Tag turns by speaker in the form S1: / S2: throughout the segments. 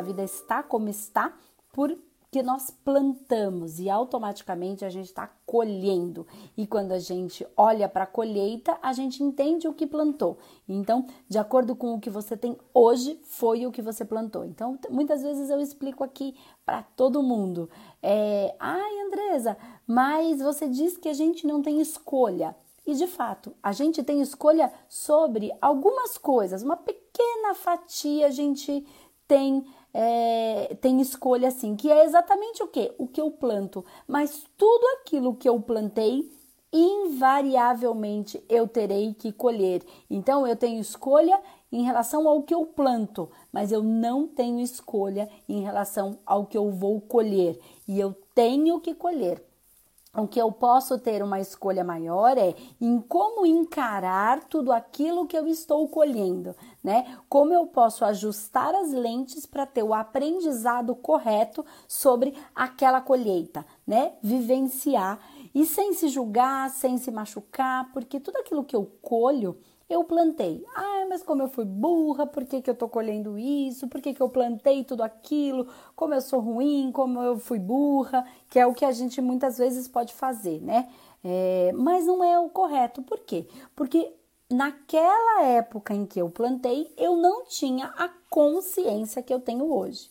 S1: nossa vida está como está por que nós plantamos e automaticamente a gente está colhendo. E quando a gente olha para a colheita, a gente entende o que plantou. Então, de acordo com o que você tem hoje, foi o que você plantou. Então, muitas vezes eu explico aqui para todo mundo: é, ai, Andresa, mas você diz que a gente não tem escolha. E de fato, a gente tem escolha sobre algumas coisas, uma pequena fatia a gente tem é, tem escolha assim, que é exatamente o que? O que eu planto. Mas tudo aquilo que eu plantei, invariavelmente eu terei que colher. Então eu tenho escolha em relação ao que eu planto, mas eu não tenho escolha em relação ao que eu vou colher. E eu tenho que colher o que eu posso ter uma escolha maior é em como encarar tudo aquilo que eu estou colhendo, né? Como eu posso ajustar as lentes para ter o aprendizado correto sobre aquela colheita, né? Vivenciar e sem se julgar, sem se machucar, porque tudo aquilo que eu colho eu plantei. Ah, mas como eu fui burra, por que, que eu tô colhendo isso? Por que, que eu plantei tudo aquilo? Como eu sou ruim, como eu fui burra, que é o que a gente muitas vezes pode fazer, né? É, mas não é o correto. Por quê? Porque naquela época em que eu plantei, eu não tinha a consciência que eu tenho hoje.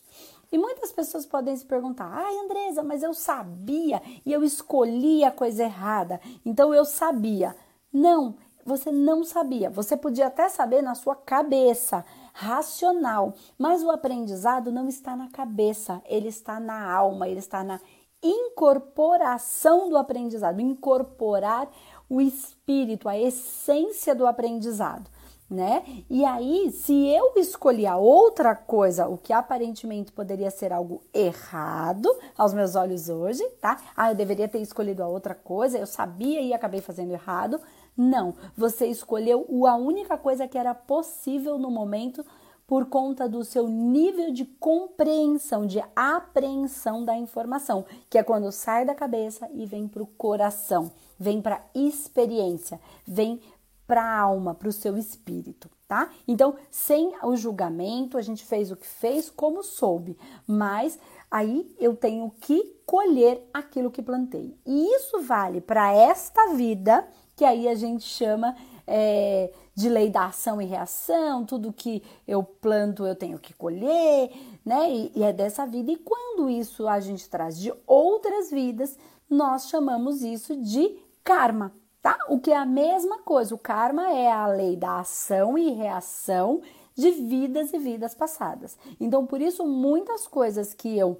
S1: E muitas pessoas podem se perguntar: ai, Andresa, mas eu sabia e eu escolhi a coisa errada, então eu sabia. Não, você não sabia. Você podia até saber na sua cabeça, racional, mas o aprendizado não está na cabeça, ele está na alma, ele está na incorporação do aprendizado, incorporar o espírito, a essência do aprendizado. Né? E aí, se eu escolhi a outra coisa, o que aparentemente poderia ser algo errado aos meus olhos hoje, tá? Ah, eu deveria ter escolhido a outra coisa, eu sabia e acabei fazendo errado. Não, você escolheu a única coisa que era possível no momento por conta do seu nível de compreensão, de apreensão da informação, que é quando sai da cabeça e vem para o coração, vem para a experiência, vem para a alma, para o seu espírito, tá? Então, sem o julgamento, a gente fez o que fez como soube, mas aí eu tenho que colher aquilo que plantei. E isso vale para esta vida que aí a gente chama é, de lei da ação e reação, tudo que eu planto eu tenho que colher, né? E, e é dessa vida. E quando isso a gente traz de outras vidas, nós chamamos isso de karma, tá? O que é a mesma coisa. O karma é a lei da ação e reação de vidas e vidas passadas. Então, por isso, muitas coisas que eu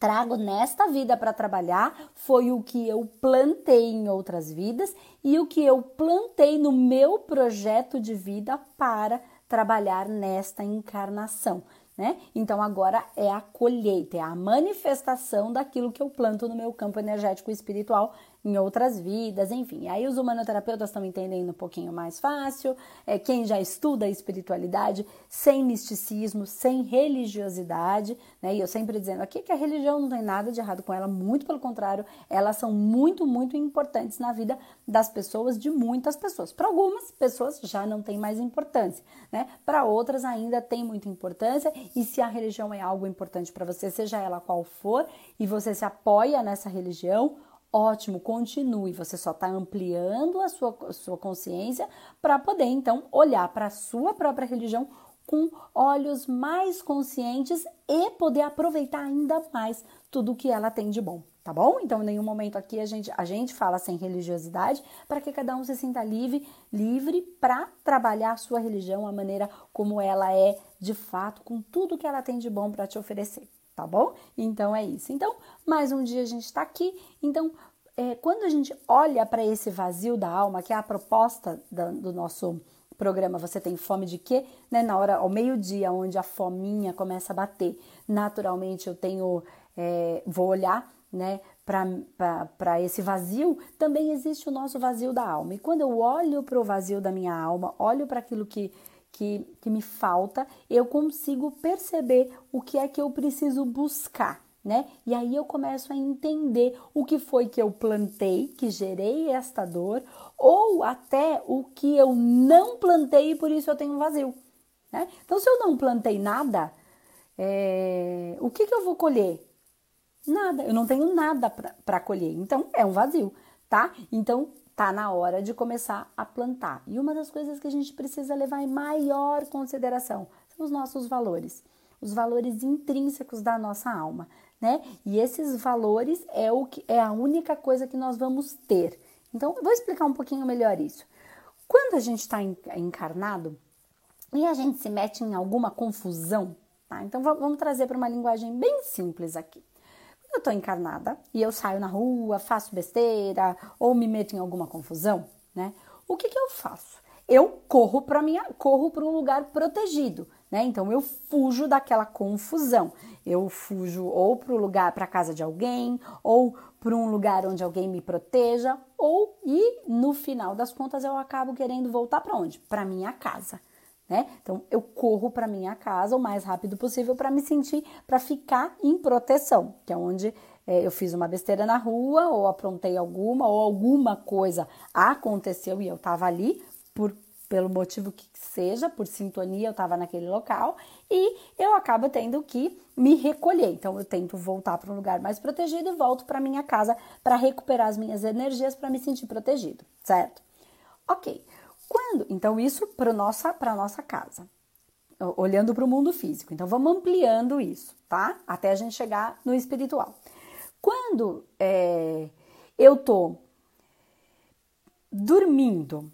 S1: trago nesta vida para trabalhar foi o que eu plantei em outras vidas e o que eu plantei no meu projeto de vida para trabalhar nesta encarnação. Né? Então agora é a colheita, é a manifestação daquilo que eu planto no meu campo energético espiritual em outras vidas, enfim. Aí os humanoterapeutas estão entendendo um pouquinho mais fácil. É, quem já estuda a espiritualidade sem misticismo, sem religiosidade, né? E eu sempre dizendo aqui que a religião não tem nada de errado com ela, muito pelo contrário, elas são muito, muito importantes na vida das pessoas, de muitas pessoas. Para algumas pessoas já não tem mais importância, né? Para outras ainda tem muita importância. E se a religião é algo importante para você, seja ela qual for, e você se apoia nessa religião, Ótimo, continue. Você só está ampliando a sua, a sua consciência para poder então olhar para a sua própria religião com olhos mais conscientes e poder aproveitar ainda mais tudo que ela tem de bom, tá bom? Então, em nenhum momento aqui a gente, a gente fala sem religiosidade para que cada um se sinta livre, livre para trabalhar sua religião, a maneira como ela é de fato, com tudo que ela tem de bom para te oferecer tá bom? Então é isso. Então, mais um dia a gente está aqui. Então, é, quando a gente olha para esse vazio da alma, que é a proposta da, do nosso programa Você Tem Fome de Quê? Né? Na hora, ao meio-dia, onde a fominha começa a bater, naturalmente eu tenho, é, vou olhar, né? Para esse vazio, também existe o nosso vazio da alma. E quando eu olho para o vazio da minha alma, olho para aquilo que que, que me falta, eu consigo perceber o que é que eu preciso buscar. Né? E aí eu começo a entender o que foi que eu plantei, que gerei esta dor, ou até o que eu não plantei e por isso eu tenho um vazio. Né? Então, se eu não plantei nada, é, o que, que eu vou colher? Nada, eu não tenho nada para colher. Então é um vazio, tá? Então tá na hora de começar a plantar. E uma das coisas que a gente precisa levar em maior consideração são os nossos valores, os valores intrínsecos da nossa alma, né? E esses valores é o que é a única coisa que nós vamos ter. Então, vou explicar um pouquinho melhor isso. Quando a gente está encarnado e a gente se mete em alguma confusão, tá? Então vamos trazer para uma linguagem bem simples aqui. Eu estou encarnada e eu saio na rua, faço besteira ou me meto em alguma confusão, né? O que, que eu faço? Eu corro para minha, corro para um lugar protegido, né? Então eu fujo daquela confusão. Eu fujo ou para o lugar, para casa de alguém, ou para um lugar onde alguém me proteja, ou e no final das contas eu acabo querendo voltar para onde? Para minha casa. Né? Então eu corro para minha casa o mais rápido possível para me sentir, para ficar em proteção, que é onde é, eu fiz uma besteira na rua ou aprontei alguma ou alguma coisa aconteceu e eu estava ali por pelo motivo que seja, por sintonia, eu estava naquele local e eu acabo tendo que me recolher. Então eu tento voltar para um lugar mais protegido e volto para minha casa para recuperar as minhas energias para me sentir protegido, certo? Ok. Quando? Então isso para nossa nossa casa, olhando para o mundo físico. Então vamos ampliando isso, tá? Até a gente chegar no espiritual. Quando é, eu tô dormindo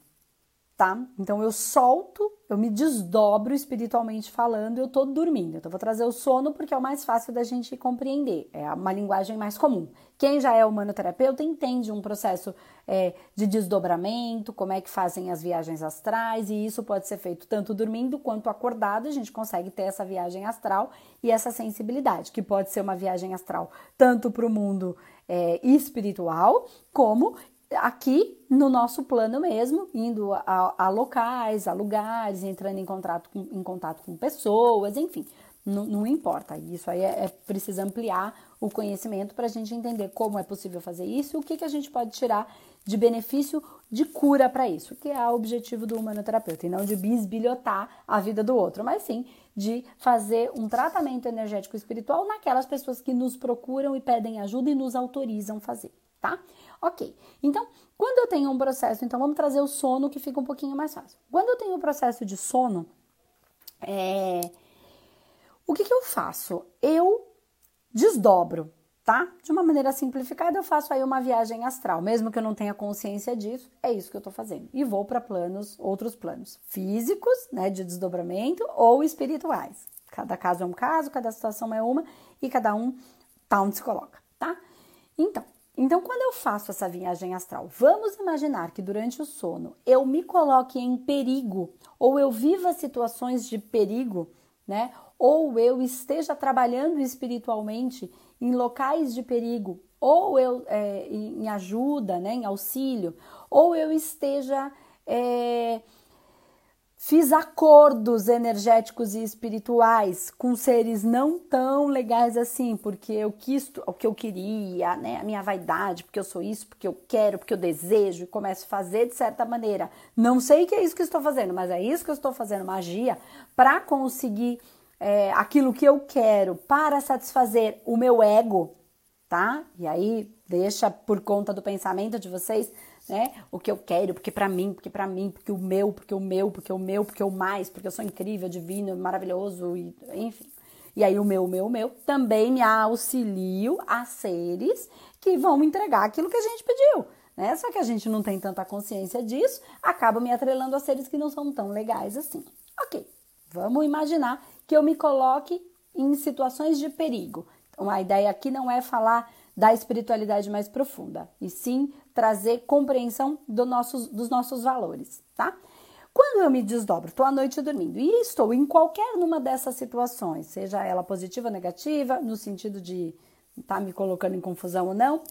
S1: tá? Então eu solto, eu me desdobro espiritualmente falando, eu tô dormindo. Então eu vou trazer o sono porque é o mais fácil da gente compreender, é uma linguagem mais comum. Quem já é humanoterapeuta entende um processo é, de desdobramento, como é que fazem as viagens astrais, e isso pode ser feito tanto dormindo quanto acordado, a gente consegue ter essa viagem astral e essa sensibilidade, que pode ser uma viagem astral tanto para o mundo é, espiritual, como aqui no nosso plano mesmo, indo a, a, locais, a lugares, entrando em contato com, em contato com pessoas, enfim, não, não importa. Isso aí é, é precisa ampliar o conhecimento para a gente entender como é possível fazer isso e o que, que a gente pode tirar de benefício de cura para isso, que é o objetivo do humanoterapeuta, e não de bisbilhotar a vida do outro, mas sim de fazer um tratamento energético espiritual naquelas pessoas que nos procuram e pedem ajuda e nos autorizam fazer, tá? Ok, então quando eu tenho um processo, então vamos trazer o sono que fica um pouquinho mais fácil. Quando eu tenho um processo de sono, é, o que, que eu faço? Eu desdobro, tá? De uma maneira simplificada, eu faço aí uma viagem astral, mesmo que eu não tenha consciência disso, é isso que eu tô fazendo. E vou para planos, outros planos, físicos, né, de desdobramento ou espirituais. Cada caso é um caso, cada situação é uma e cada um tá onde se coloca, tá? Então, então, quando eu faço essa viagem astral, vamos imaginar que durante o sono eu me coloque em perigo, ou eu viva situações de perigo, né? Ou eu esteja trabalhando espiritualmente em locais de perigo, ou eu é, em ajuda, né, em auxílio, ou eu esteja é, Fiz acordos energéticos e espirituais com seres não tão legais assim, porque eu quis o que eu queria, né? A minha vaidade, porque eu sou isso, porque eu quero, porque eu desejo e começo a fazer de certa maneira. Não sei que é isso que estou fazendo, mas é isso que eu estou fazendo magia para conseguir é, aquilo que eu quero, para satisfazer o meu ego, tá? E aí deixa por conta do pensamento de vocês né? O que eu quero, porque para mim, porque para mim, porque o meu, porque o meu, porque o meu, porque o mais, porque eu sou incrível, divino, maravilhoso, e, enfim. E aí o meu, o meu, o meu, também me auxilio a seres que vão me entregar aquilo que a gente pediu, né? Só que a gente não tem tanta consciência disso, acaba me atrelando a seres que não são tão legais assim. Ok, vamos imaginar que eu me coloque em situações de perigo. Então a ideia aqui não é falar da espiritualidade mais profunda, e sim trazer compreensão do nossos, dos nossos valores, tá? Quando eu me desdobro, estou à noite dormindo e estou em qualquer uma dessas situações, seja ela positiva ou negativa, no sentido de estar tá me colocando em confusão ou não,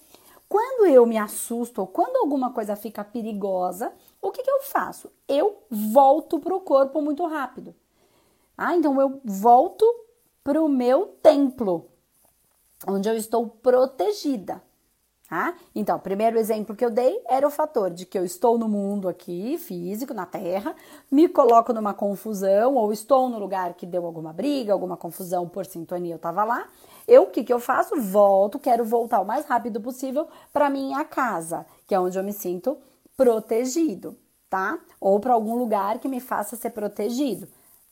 S1: quando eu me assusto ou quando alguma coisa fica perigosa, o que, que eu faço? Eu volto para o corpo muito rápido. Ah, então eu volto para o meu templo, onde eu estou protegida, Tá? Então, o primeiro exemplo que eu dei era o fator de que eu estou no mundo aqui, físico, na Terra, me coloco numa confusão, ou estou no lugar que deu alguma briga, alguma confusão por sintonia, eu estava lá. Eu, o que, que eu faço? Volto, quero voltar o mais rápido possível para minha casa, que é onde eu me sinto protegido, tá? Ou para algum lugar que me faça ser protegido,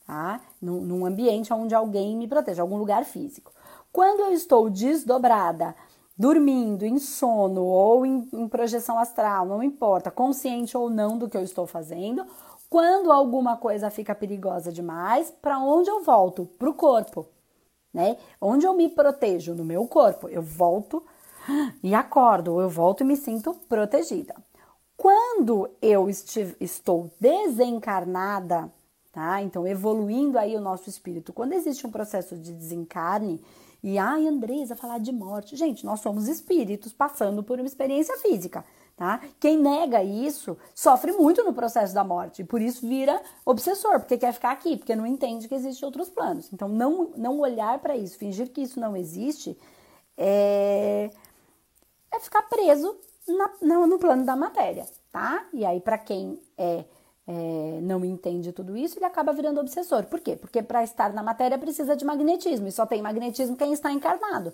S1: tá? Num, num ambiente onde alguém me proteja, algum lugar físico. Quando eu estou desdobrada, dormindo, em sono ou em, em, projeção astral, não importa, consciente ou não do que eu estou fazendo, quando alguma coisa fica perigosa demais, para onde eu volto? Para o corpo, né? Onde eu me protejo? No meu corpo. Eu volto e acordo, eu volto e me sinto protegida. Quando eu estou desencarnada, tá? Então, evoluindo aí o nosso espírito, quando existe um processo de desencarne, e ai, Andresa, falar de morte. Gente, nós somos espíritos passando por uma experiência física, tá? Quem nega isso sofre muito no processo da morte e por isso vira obsessor, porque quer ficar aqui, porque não entende que existem outros planos. Então, não, não olhar para isso, fingir que isso não existe, é, é ficar preso na, no plano da matéria, tá? E aí, para quem é é, não entende tudo isso, ele acaba virando obsessor. Por quê? Porque para estar na matéria precisa de magnetismo, e só tem magnetismo quem está encarnado.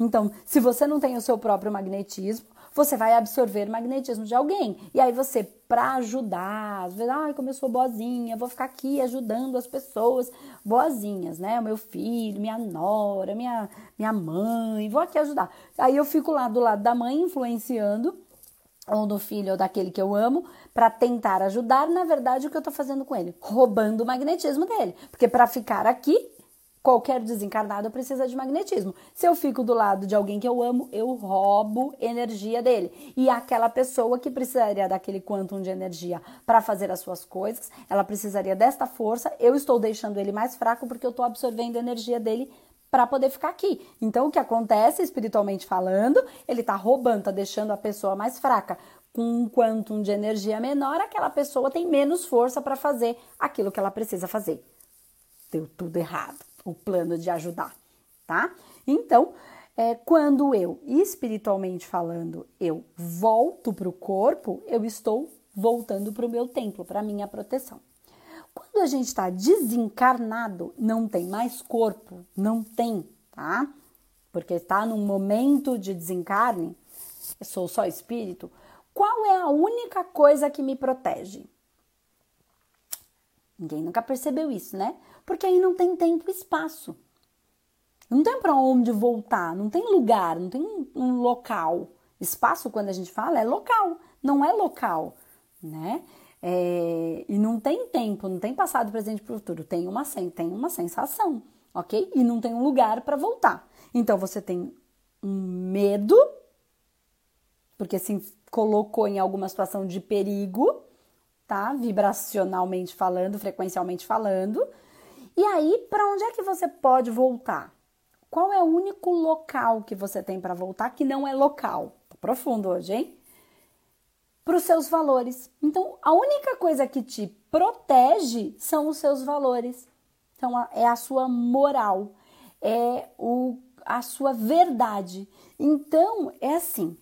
S1: Então, se você não tem o seu próprio magnetismo, você vai absorver magnetismo de alguém. E aí você, para ajudar, às vezes, ai, como eu sou boazinha, vou ficar aqui ajudando as pessoas boazinhas, né? O meu filho, minha nora, minha, minha mãe, vou aqui ajudar. Aí eu fico lá do lado da mãe influenciando ou do filho ou daquele que eu amo, para tentar ajudar, na verdade, o que eu estou fazendo com ele? Roubando o magnetismo dele. Porque para ficar aqui, qualquer desencarnado precisa de magnetismo. Se eu fico do lado de alguém que eu amo, eu roubo energia dele. E aquela pessoa que precisaria daquele quantum de energia para fazer as suas coisas, ela precisaria desta força, eu estou deixando ele mais fraco porque eu estou absorvendo energia dele para poder ficar aqui. Então, o que acontece, espiritualmente falando, ele está roubando, está deixando a pessoa mais fraca. Com um quantum de energia menor, aquela pessoa tem menos força para fazer aquilo que ela precisa fazer. Deu tudo errado, o plano de ajudar, tá? Então, é, quando eu, espiritualmente falando, eu volto para o corpo, eu estou voltando para o meu templo, para minha proteção. Quando a gente está desencarnado, não tem mais corpo, não tem, tá? Porque está num momento de desencarne, eu sou só espírito. Qual é a única coisa que me protege? Ninguém nunca percebeu isso, né? Porque aí não tem tempo e espaço. Não tem para onde voltar, não tem lugar, não tem um, local. Espaço, quando a gente fala, é local, não é local, né? É, e não tem tempo, não tem passado, presente e futuro, tem uma, tem uma sensação, ok? E não tem um lugar para voltar. Então você tem um medo, porque se colocou em alguma situação de perigo, tá? Vibracionalmente falando, frequencialmente falando. E aí, para onde é que você pode voltar? Qual é o único local que você tem para voltar que não é local? Tô profundo hoje, hein? Para os seus valores. Então, a única coisa que te protege são os seus valores. Então, é a sua moral, é o, a sua verdade. Então, é assim.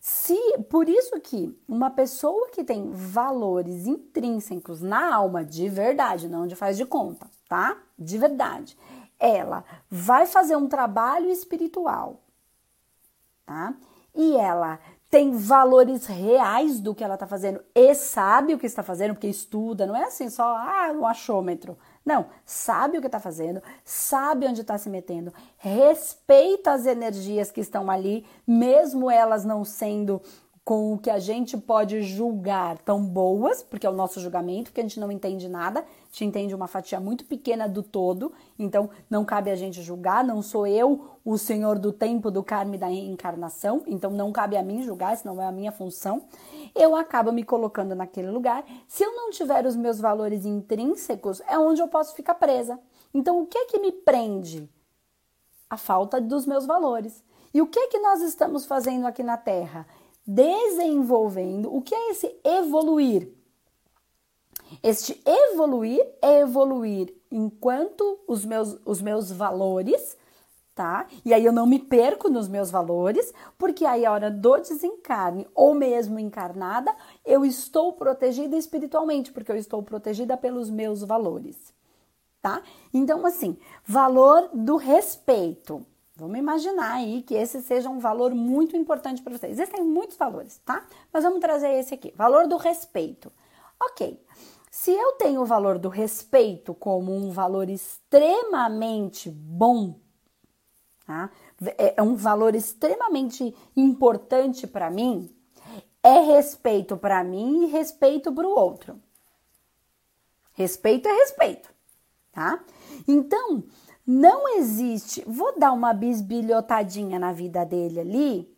S1: Se por isso que uma pessoa que tem valores intrínsecos na alma de verdade, não de faz de conta, tá? De verdade, ela vai fazer um trabalho espiritual, tá? E ela tem valores reais do que ela está fazendo e sabe o que está fazendo, porque estuda, não é assim só, ah, um achômetro. Não, sabe o que está fazendo, sabe onde está se metendo, respeita as energias que estão ali, mesmo elas não sendo com o que a gente pode julgar tão boas, porque é o nosso julgamento, que a gente não entende nada, gente entende uma fatia muito pequena do todo, então não cabe a gente julgar, não sou eu o senhor do tempo, do karma e da reencarnação, então não cabe a mim julgar, isso não é a minha função. Eu acabo me colocando naquele lugar. Se eu não tiver os meus valores intrínsecos, é onde eu posso ficar presa. Então o que é que me prende? A falta dos meus valores. E o que é que nós estamos fazendo aqui na Terra? desenvolvendo. O que é esse evoluir? Este evoluir é evoluir enquanto os meus, os meus valores tá? E aí eu não me perco nos meus valores, porque aí a hora do desencarne ou mesmo encarnada, eu estou protegida espiritualmente, porque eu estou protegida pelos meus valores, tá? Então assim, valor do respeito. Vamos imaginar aí que esse seja um valor muito importante para vocês. Existem muitos valores, tá? Mas vamos trazer esse aqui, valor do respeito. OK. Se eu tenho o valor do respeito como um valor extremamente bom, tá? É, é um valor extremamente importante para mim, é respeito para mim e respeito para o outro. Respeito é respeito, tá? Então, não existe. Vou dar uma bisbilhotadinha na vida dele ali,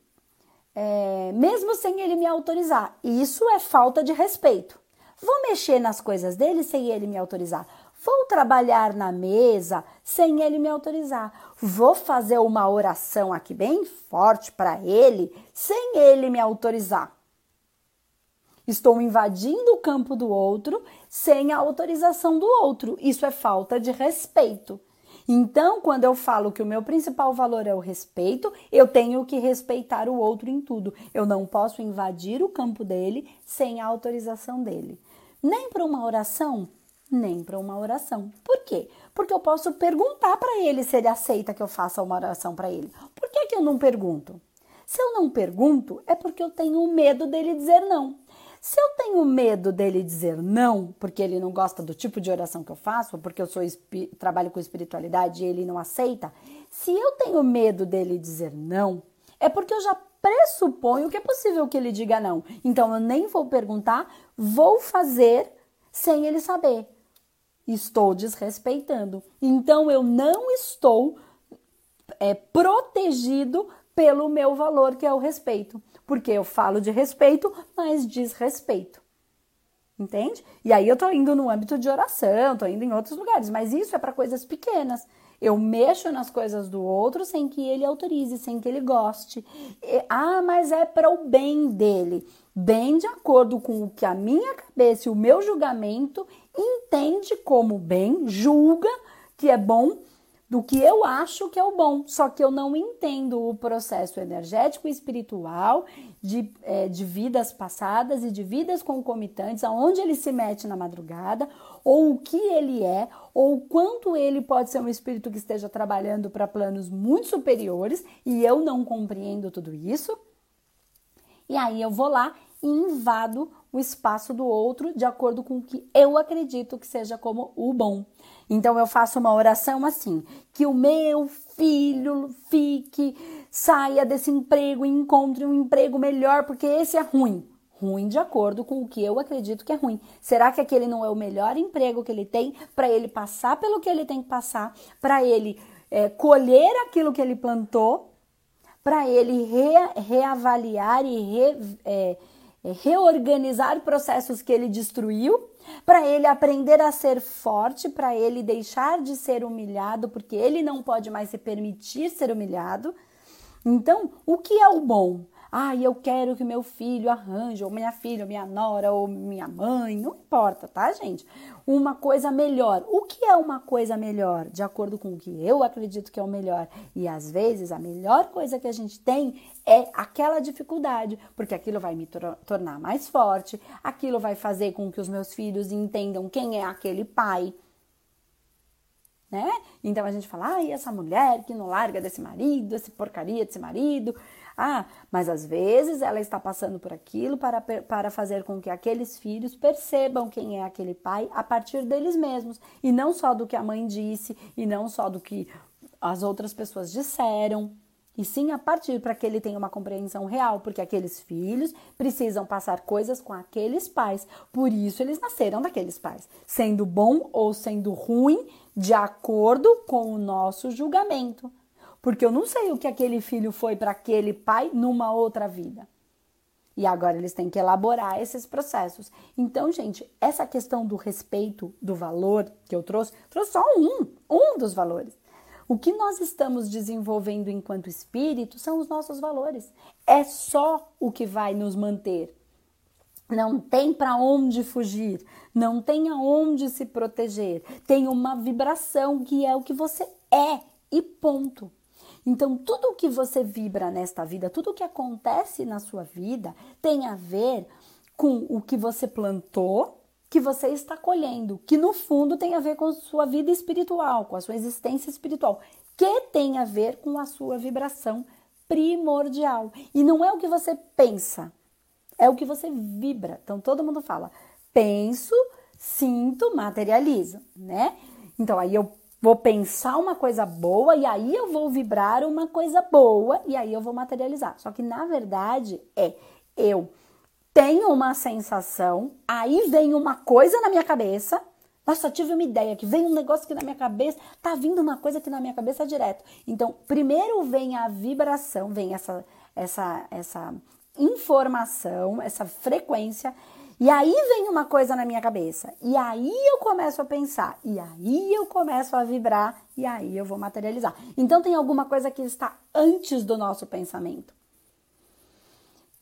S1: é, mesmo sem ele me autorizar. Isso é falta de respeito. Vou mexer nas coisas dele sem ele me autorizar. Vou trabalhar na mesa sem ele me autorizar. Vou fazer uma oração aqui bem forte para ele sem ele me autorizar. Estou invadindo o campo do outro sem a autorização do outro. Isso é falta de respeito. Então, quando eu falo que o meu principal valor é o respeito, eu tenho que respeitar o outro em tudo. Eu não posso invadir o campo dele sem a autorização dele nem para uma oração, nem para uma oração. Por quê? Porque eu posso perguntar para ele se ele aceita que eu faça uma oração para ele. Por que, que eu não pergunto? Se eu não pergunto, é porque eu tenho medo dele dizer não. Se eu tenho medo dele dizer não, porque ele não gosta do tipo de oração que eu faço, porque eu sou trabalho com espiritualidade e ele não aceita, se eu tenho medo dele dizer não, é porque eu já pressuponho que é possível que ele diga não. Então eu nem vou perguntar, vou fazer sem ele saber. Estou desrespeitando. Então eu não estou é, protegido pelo meu valor, que é o respeito. Porque eu falo de respeito, mas desrespeito. Entende? E aí eu tô indo no âmbito de oração, tô indo em outros lugares, mas isso é para coisas pequenas. Eu mexo nas coisas do outro sem que ele autorize, sem que ele goste. E, ah, mas é para o bem dele. Bem de acordo com o que a minha cabeça e o meu julgamento entende como bem, julga que é bom do que eu acho que é o bom, só que eu não entendo o processo energético e espiritual de, é, de vidas passadas e de vidas concomitantes, aonde ele se mete na madrugada, ou o que ele é, ou o quanto ele pode ser um espírito que esteja trabalhando para planos muito superiores, e eu não compreendo tudo isso. E aí eu vou lá e invado o espaço do outro de acordo com o que eu acredito que seja como o bom. Então eu faço uma oração assim: que o meu filho fique, saia desse emprego e encontre um emprego melhor, porque esse é ruim. Ruim de acordo com o que eu acredito que é ruim. Será que aquele não é o melhor emprego que ele tem para ele passar pelo que ele tem que passar, para ele é, colher aquilo que ele plantou, para ele re, reavaliar e re, é, é, reorganizar processos que ele destruiu, para ele aprender a ser forte, para ele deixar de ser humilhado, porque ele não pode mais se permitir ser humilhado. Então, o que é o bom? Ah, eu quero que meu filho arranje, ou minha filha, ou minha nora, ou minha mãe, não importa, tá, gente? Uma coisa melhor. O que é uma coisa melhor? De acordo com o que eu acredito que é o melhor. E às vezes a melhor coisa que a gente tem é aquela dificuldade, porque aquilo vai me tor tornar mais forte, aquilo vai fazer com que os meus filhos entendam quem é aquele pai. Né? Então a gente fala, e essa mulher que não larga desse marido, esse porcaria desse marido, ah, mas às vezes ela está passando por aquilo para, para fazer com que aqueles filhos percebam quem é aquele pai a partir deles mesmos, e não só do que a mãe disse, e não só do que as outras pessoas disseram, e sim a partir para que ele tenha uma compreensão real, porque aqueles filhos precisam passar coisas com aqueles pais, por isso eles nasceram daqueles pais, sendo bom ou sendo ruim, de acordo com o nosso julgamento porque eu não sei o que aquele filho foi para aquele pai numa outra vida. E agora eles têm que elaborar esses processos. Então, gente, essa questão do respeito, do valor que eu trouxe, trouxe só um, um dos valores. O que nós estamos desenvolvendo enquanto espírito são os nossos valores. É só o que vai nos manter. Não tem para onde fugir, não tem aonde se proteger. Tem uma vibração que é o que você é e ponto. Então, tudo que você vibra nesta vida, tudo que acontece na sua vida, tem a ver com o que você plantou, que você está colhendo, que no fundo tem a ver com a sua vida espiritual, com a sua existência espiritual, que tem a ver com a sua vibração primordial. E não é o que você pensa, é o que você vibra. Então todo mundo fala: penso, sinto, materializo, né? Então aí eu vou pensar uma coisa boa e aí eu vou vibrar uma coisa boa e aí eu vou materializar. Só que na verdade é eu tenho uma sensação, aí vem uma coisa na minha cabeça. Nossa, tive uma ideia que vem um negócio aqui na minha cabeça, tá vindo uma coisa aqui na minha cabeça direto. Então, primeiro vem a vibração, vem essa essa essa informação, essa frequência, e aí vem uma coisa na minha cabeça, e aí eu começo a pensar, e aí eu começo a vibrar, e aí eu vou materializar. Então tem alguma coisa que está antes do nosso pensamento.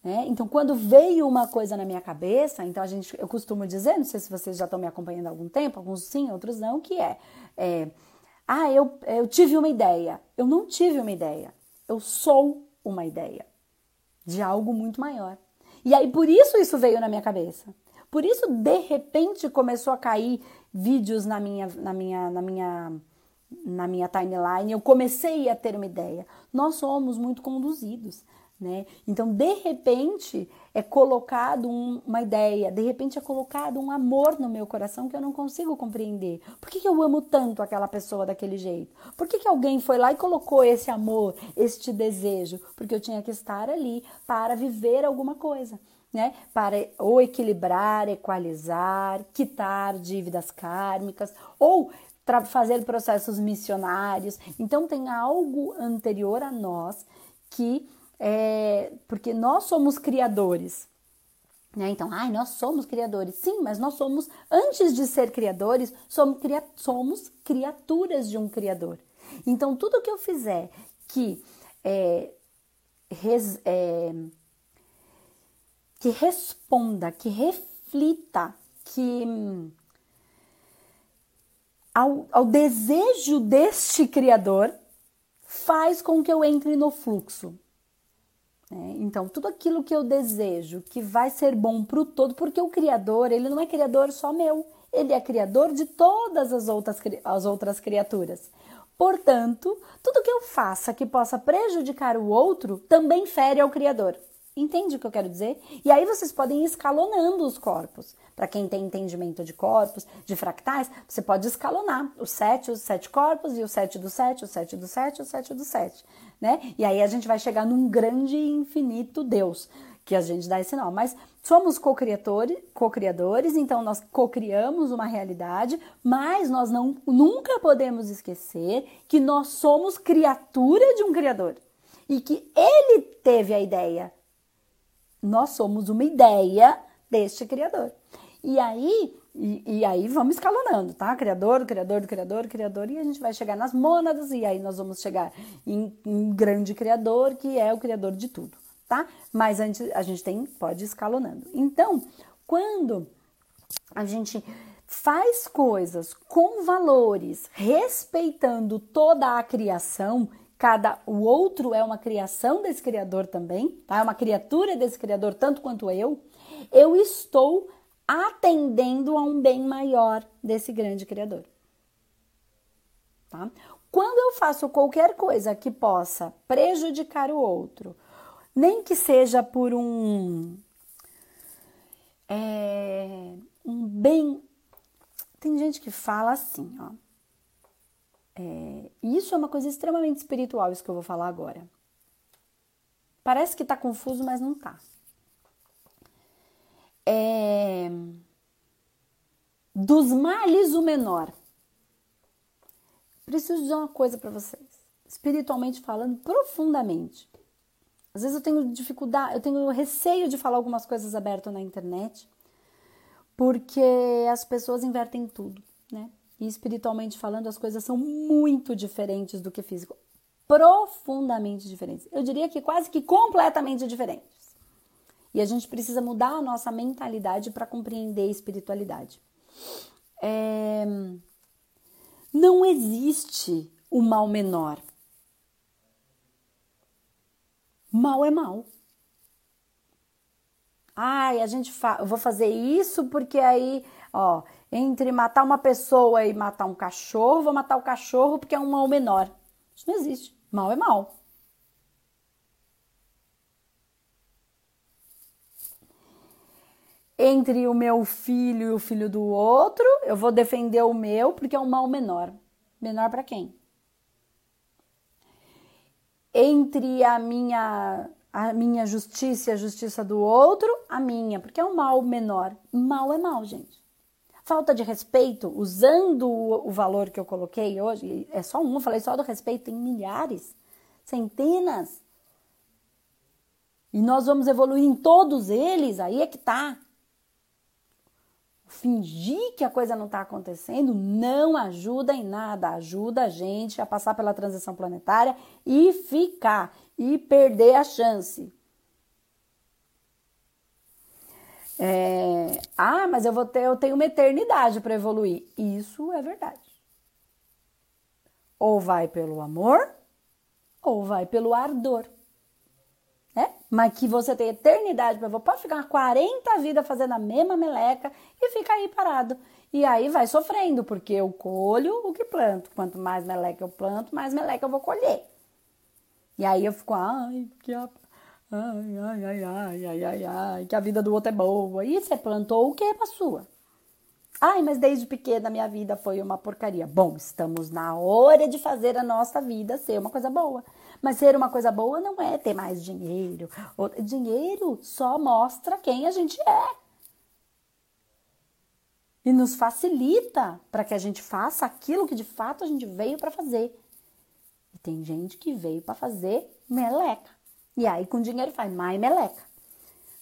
S1: Né? Então, quando veio uma coisa na minha cabeça, então a gente, eu costumo dizer, não sei se vocês já estão me acompanhando há algum tempo, alguns sim, outros não, que é, é ah, eu, eu tive uma ideia. Eu não tive uma ideia, eu sou uma ideia de algo muito maior. E aí por isso isso veio na minha cabeça. Por isso de repente começou a cair vídeos na minha na minha na minha na minha timeline, eu comecei a ter uma ideia. Nós somos muito conduzidos. Né? Então, de repente, é colocado um, uma ideia, de repente é colocado um amor no meu coração que eu não consigo compreender. Por que, que eu amo tanto aquela pessoa daquele jeito? Por que, que alguém foi lá e colocou esse amor, este desejo? Porque eu tinha que estar ali para viver alguma coisa. Né? Para ou equilibrar, equalizar, quitar dívidas kármicas, ou fazer processos missionários. Então, tem algo anterior a nós que é, porque nós somos criadores. Né? Então, ai, nós somos criadores. Sim, mas nós somos, antes de ser criadores, somos, cria, somos criaturas de um criador. Então, tudo que eu fizer que é, res, é, que responda, que reflita, que ao, ao desejo deste Criador, faz com que eu entre no fluxo. É, então, tudo aquilo que eu desejo que vai ser bom para o todo, porque o Criador, ele não é Criador só meu, ele é Criador de todas as outras, as outras criaturas. Portanto, tudo que eu faça que possa prejudicar o outro também fere ao Criador. Entende o que eu quero dizer? E aí vocês podem ir escalonando os corpos. Para quem tem entendimento de corpos, de fractais, você pode escalonar os sete, os sete corpos, e o sete do sete, o sete do sete, o sete do sete né? E aí a gente vai chegar num grande e infinito Deus, que a gente dá esse nome. Mas somos co-criadores, co-criadores, então nós co-criamos uma realidade, mas nós não nunca podemos esquecer que nós somos criatura de um criador e que ele teve a ideia. Nós somos uma ideia deste criador. E aí e, e, aí vamos escalonando, tá? Criador, criador, criador, criador, e a gente vai chegar nas mônadas, e aí nós vamos chegar em um grande criador, que é o criador de tudo, tá? Mas antes a gente tem, pode ir escalonando. Então, quando a gente faz coisas com valores, respeitando toda a criação, cada o outro é uma criação desse criador também, tá? É uma criatura desse criador tanto quanto eu. Eu estou atendendo a um bem maior desse grande Criador. Tá? Quando eu faço qualquer coisa que possa prejudicar o outro, nem que seja por um, é, um bem. Tem gente que fala assim, ó. É, isso é uma coisa extremamente espiritual, isso que eu vou falar agora. Parece que tá confuso, mas não tá é, dos males o menor. Preciso dizer uma coisa para vocês, espiritualmente falando, profundamente. Às vezes eu tenho dificuldade, eu tenho receio de falar algumas coisas abertas na internet, porque as pessoas invertem tudo, né? E espiritualmente falando, as coisas são muito diferentes do que físico. Profundamente diferentes. Eu diria que quase que completamente diferentes. E a gente precisa mudar a nossa mentalidade para compreender a espiritualidade. É... Não existe o mal menor. Mal é mal. Ai, a gente fa... eu vou fazer isso porque aí, ó, entre matar uma pessoa e matar um cachorro, vou matar o cachorro porque é um mal menor. Isso não existe. Mal é mal. Entre o meu filho e o filho do outro, eu vou defender o meu porque é um mal menor. Menor para quem? Entre a minha a minha justiça e a justiça do outro, a minha, porque é um mal menor. Mal é mal, gente. Falta de respeito, usando o, valor que eu coloquei hoje, é só um, falei só do respeito, tem milhares, centenas. E nós vamos evoluir em todos eles, aí é que tá fingir que a coisa não está acontecendo não ajuda em nada, ajuda a gente a passar pela transição planetária e ficar e perder a chance. É, ah, mas eu vou ter, eu tenho uma eternidade para evoluir. Isso é verdade. Ou vai pelo amor, ou vai pelo ardor né? Mas que você tem eternidade para pode ficar 40 vidas fazendo a mesma meleca e fica aí parado. E aí vai sofrendo, porque eu colho o que planto. Quanto mais meleca eu planto, mais meleca eu vou colher. E aí eu fico, ai, que a... ai, ai, ai, ai, ai, ai, ai, que a vida do outro é boa. E você plantou o que pra sua? Ai, mas desde pequena minha vida foi uma porcaria. Bom, estamos na hora de fazer a nossa vida ser uma coisa boa. Mas ser uma coisa boa não é ter mais dinheiro. Dinheiro só mostra quem a gente é. E nos facilita para que a gente faça aquilo que de fato a gente veio para fazer. E tem gente que veio para fazer meleca. E aí com dinheiro faz mais meleca.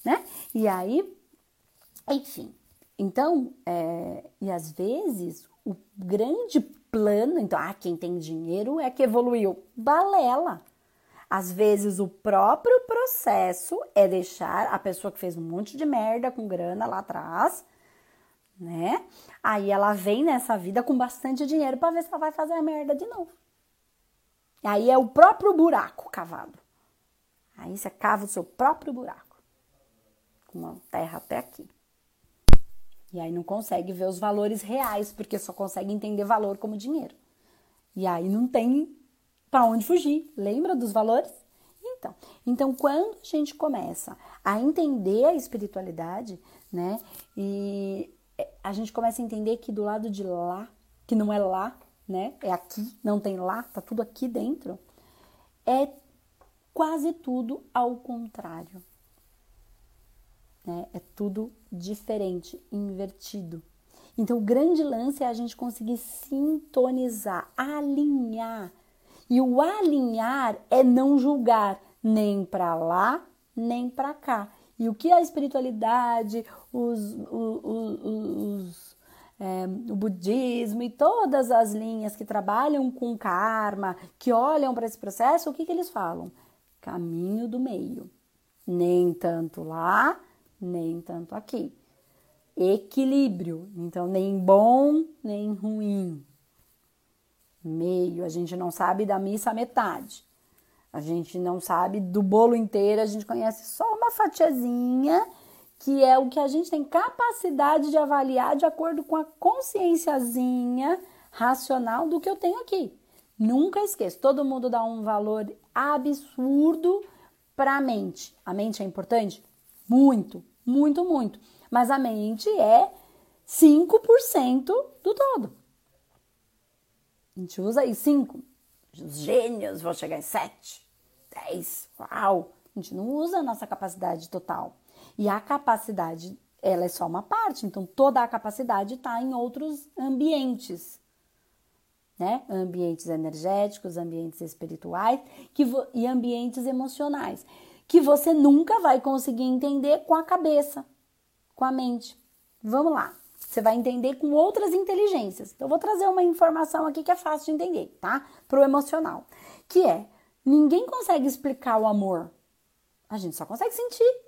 S1: Né? E aí, enfim. Então, é, e às vezes o grande plano, então, ah, quem tem dinheiro é que evoluiu. Balela. Às vezes o próprio processo é deixar a pessoa que fez um monte de merda com grana lá atrás, né? Aí ela vem nessa vida com bastante dinheiro para ver se ela vai fazer a merda de novo. Aí é o próprio buraco cavado. Aí você cava o seu próprio buraco. Com uma terra até aqui. E aí não consegue ver os valores reais, porque só consegue entender valor como dinheiro. E aí não tem para onde fugir. Lembra dos valores? Então, então quando a gente começa a entender a espiritualidade, né? E a gente começa a entender que do lado de lá, que não é lá, né? É aqui, não tem lá, tá tudo aqui dentro. É quase tudo ao contrário né? É tudo diferente, invertido. Então, o grande lance é a gente conseguir sintonizar, alinhar. E o alinhar é não julgar nem para lá, nem para cá. E o que a espiritualidade, os, os, os é, o budismo e todas as linhas que trabalham com karma, que olham para esse processo, o que, que eles falam? Caminho do meio. Nem tanto lá, nem tanto aqui. Equilíbrio, então nem bom nem ruim. Meio, a gente não sabe da missa a metade. A gente não sabe do bolo inteiro, a gente conhece só uma fatiazinha, que é o que a gente tem capacidade de avaliar de acordo com a consciênciazinha racional do que eu tenho aqui. Nunca esqueça, todo mundo dá um valor absurdo para a mente. A mente é importante? Muito, muito, muito. Mas a mente é 5% do todo. A gente usa aí 5. Os gênios vão chegar em 7, 10. Uau! A gente não usa a nossa capacidade total. E a capacidade, ela é só uma parte. Então, toda a capacidade está em outros ambientes. Né? Ambientes energéticos, ambientes espirituais que e ambientes emocionais que você nunca vai conseguir entender com a cabeça, com a mente. Vamos lá. Você vai entender com outras inteligências. Então, eu vou trazer uma informação aqui que é fácil de entender, tá? Para o emocional. Que é: ninguém consegue explicar o amor. A gente só consegue sentir.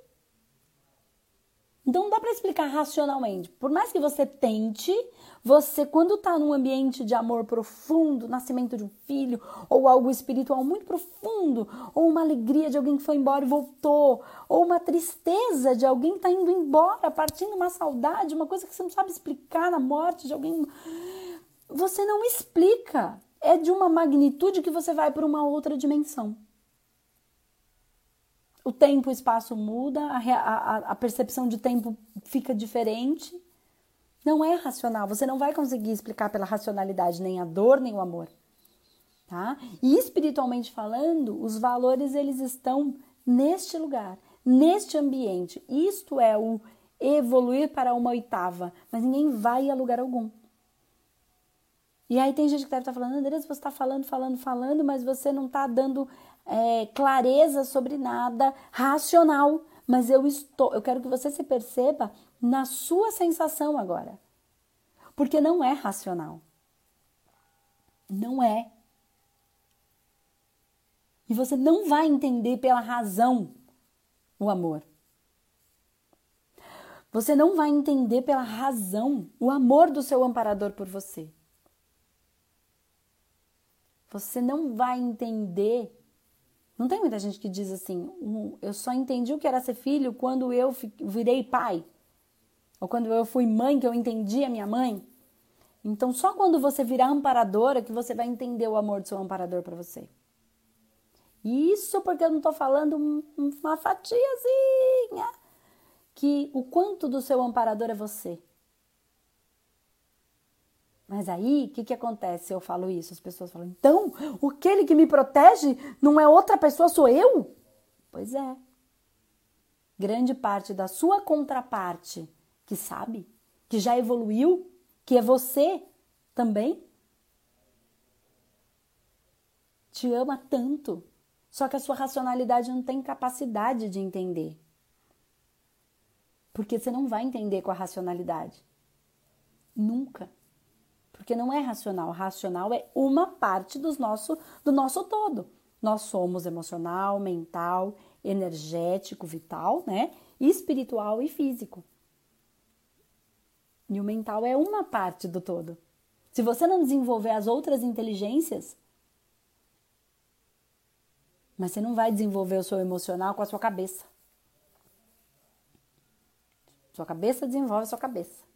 S1: Então não dá para explicar racionalmente. Por mais que você tente, você quando está num ambiente de amor profundo, nascimento de um filho, ou algo espiritual muito profundo, ou uma alegria de alguém que foi embora e voltou, ou uma tristeza de alguém que está indo embora, partindo uma saudade, uma coisa que você não sabe explicar na morte de alguém, você não explica. É de uma magnitude que você vai para uma outra dimensão o tempo e o espaço muda, a, a, a percepção de tempo fica diferente. Não é racional. Você não vai conseguir explicar pela racionalidade nem a dor nem o amor, tá? E espiritualmente falando, os valores eles estão neste lugar, neste ambiente. Isto é o evoluir para uma oitava, mas ninguém vai a lugar algum. E aí tem gente que deve estar falando, Andressa, você está falando, falando, falando, mas você não está dando é, clareza sobre nada racional, mas eu estou, eu quero que você se perceba na sua sensação agora. Porque não é racional. Não é. E você não vai entender pela razão o amor. Você não vai entender pela razão o amor do seu amparador por você. Você não vai entender não tem muita gente que diz assim: eu só entendi o que era ser filho quando eu virei pai. Ou quando eu fui mãe, que eu entendi a minha mãe. Então, só quando você virar amparadora que você vai entender o amor do seu amparador para você. Isso porque eu não estou falando uma fatiazinha. Que o quanto do seu amparador é você. Mas aí, o que, que acontece se eu falo isso? As pessoas falam, então, aquele que me protege não é outra pessoa, sou eu? Pois é. Grande parte da sua contraparte que sabe, que já evoluiu, que é você também, te ama tanto. Só que a sua racionalidade não tem capacidade de entender. Porque você não vai entender com a racionalidade. Nunca porque não é racional. Racional é uma parte dos nosso, do nosso todo. Nós somos emocional, mental, energético, vital, né? Espiritual e físico. E o mental é uma parte do todo. Se você não desenvolver as outras inteligências, mas você não vai desenvolver o seu emocional com a sua cabeça. Sua cabeça desenvolve a sua cabeça.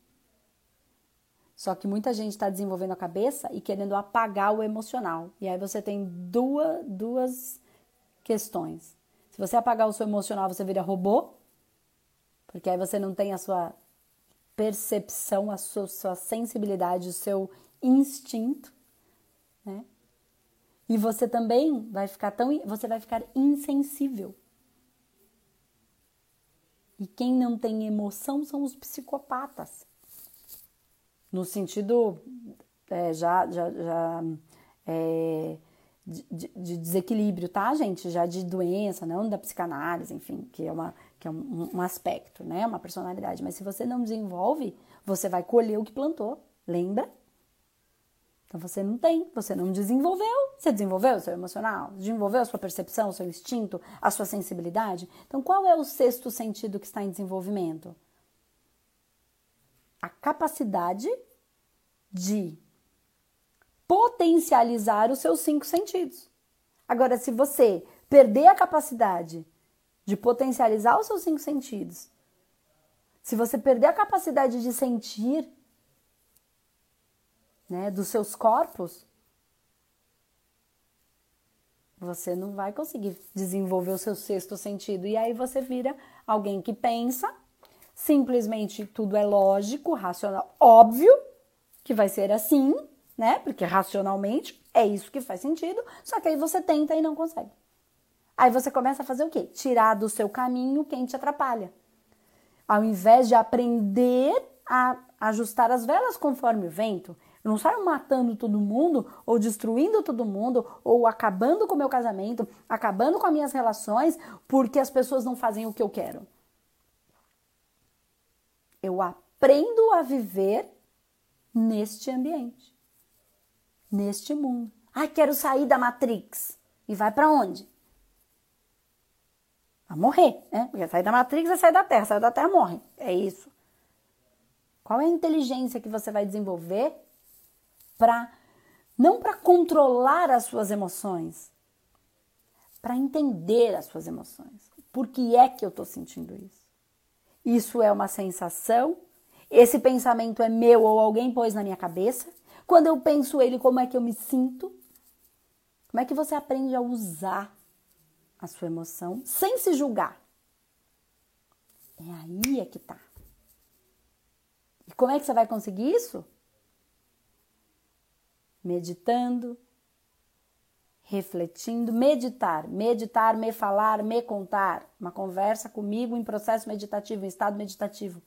S1: Só que muita gente está desenvolvendo a cabeça e querendo apagar o emocional. E aí você tem duas, duas questões. Se você apagar o seu emocional, você vira robô, porque aí você não tem a sua percepção, a sua, sua sensibilidade, o seu instinto, né? E você também vai ficar tão, você vai ficar insensível. E quem não tem emoção são os psicopatas no sentido é, já, já, já é, de, de, desequilíbrio, tá, gente? Já de doença, não da psicanálise, enfim, que é, uma, que é um, um aspecto, né? Uma personalidade. Mas se você não desenvolve, você vai colher o que plantou, lembra? Então você não tem, você não desenvolveu. Você desenvolveu o seu emocional, desenvolveu a sua percepção, o seu instinto, a sua sensibilidade. Então qual é o sexto sentido que está em desenvolvimento? Capacidade de potencializar os seus cinco sentidos. Agora, se você perder a capacidade de potencializar os seus cinco sentidos, se você perder a capacidade de sentir, né, dos seus corpos, você não vai conseguir desenvolver o seu sexto sentido. E aí você vira alguém que pensa, simplesmente tudo é lógico, racional, óbvio que vai ser assim, né? Porque racionalmente é isso que faz sentido, só que aí você tenta e não consegue. Aí você começa a fazer o quê? Tirar do seu caminho quem te atrapalha. Ao invés de aprender a ajustar as velas conforme o vento, eu não saio matando todo mundo, ou destruindo todo mundo, ou acabando com o meu casamento, acabando com as minhas relações, porque as pessoas não fazem o que eu quero. Eu aprendo a viver neste ambiente, neste mundo. Ai, quero sair da Matrix. E vai para onde? A morrer, né? Porque sair da Matrix é sair da Terra, sair da Terra morre. É isso. Qual é a inteligência que você vai desenvolver para não para controlar as suas emoções, para entender as suas emoções. Por que é que eu estou sentindo isso? Isso é uma sensação? Esse pensamento é meu ou alguém pôs na minha cabeça? Quando eu penso ele, como é que eu me sinto? Como é que você aprende a usar a sua emoção sem se julgar? É aí é que tá. E como é que você vai conseguir isso? Meditando, refletindo, meditar, meditar, me falar, me contar, uma conversa comigo em processo meditativo, em estado meditativo.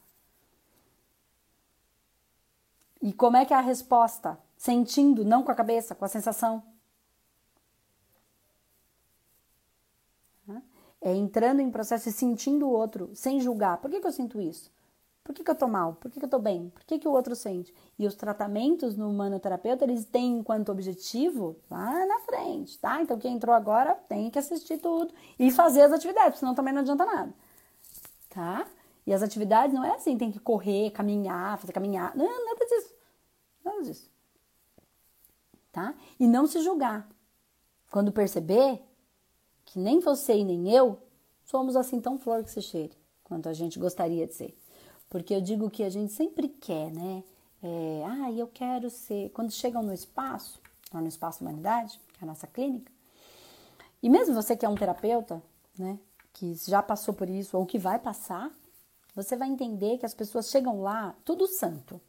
S1: E como é que é a resposta? Sentindo, não com a cabeça, com a sensação. É entrando em processo e sentindo o outro, sem julgar. Por que, que eu sinto isso? Por que, que eu tô mal? Por que, que eu tô bem? Por que, que o outro sente? E os tratamentos no humanoterapeuta, eles têm enquanto objetivo lá na frente, tá? Então quem entrou agora tem que assistir tudo e fazer as atividades, senão também não adianta nada, tá? E as atividades não é assim, tem que correr, caminhar, fazer caminhar, não, nada disso, nada disso, tá? E não se julgar. Quando perceber que nem você e nem eu somos assim tão flor que se cheire quanto a gente gostaria de ser. Porque eu digo que a gente sempre quer, né? É, ah, eu quero ser. Quando chegam no espaço, lá no Espaço Humanidade, que é a nossa clínica, e mesmo você que é um terapeuta, né? Que já passou por isso ou que vai passar, você vai entender que as pessoas chegam lá tudo santo.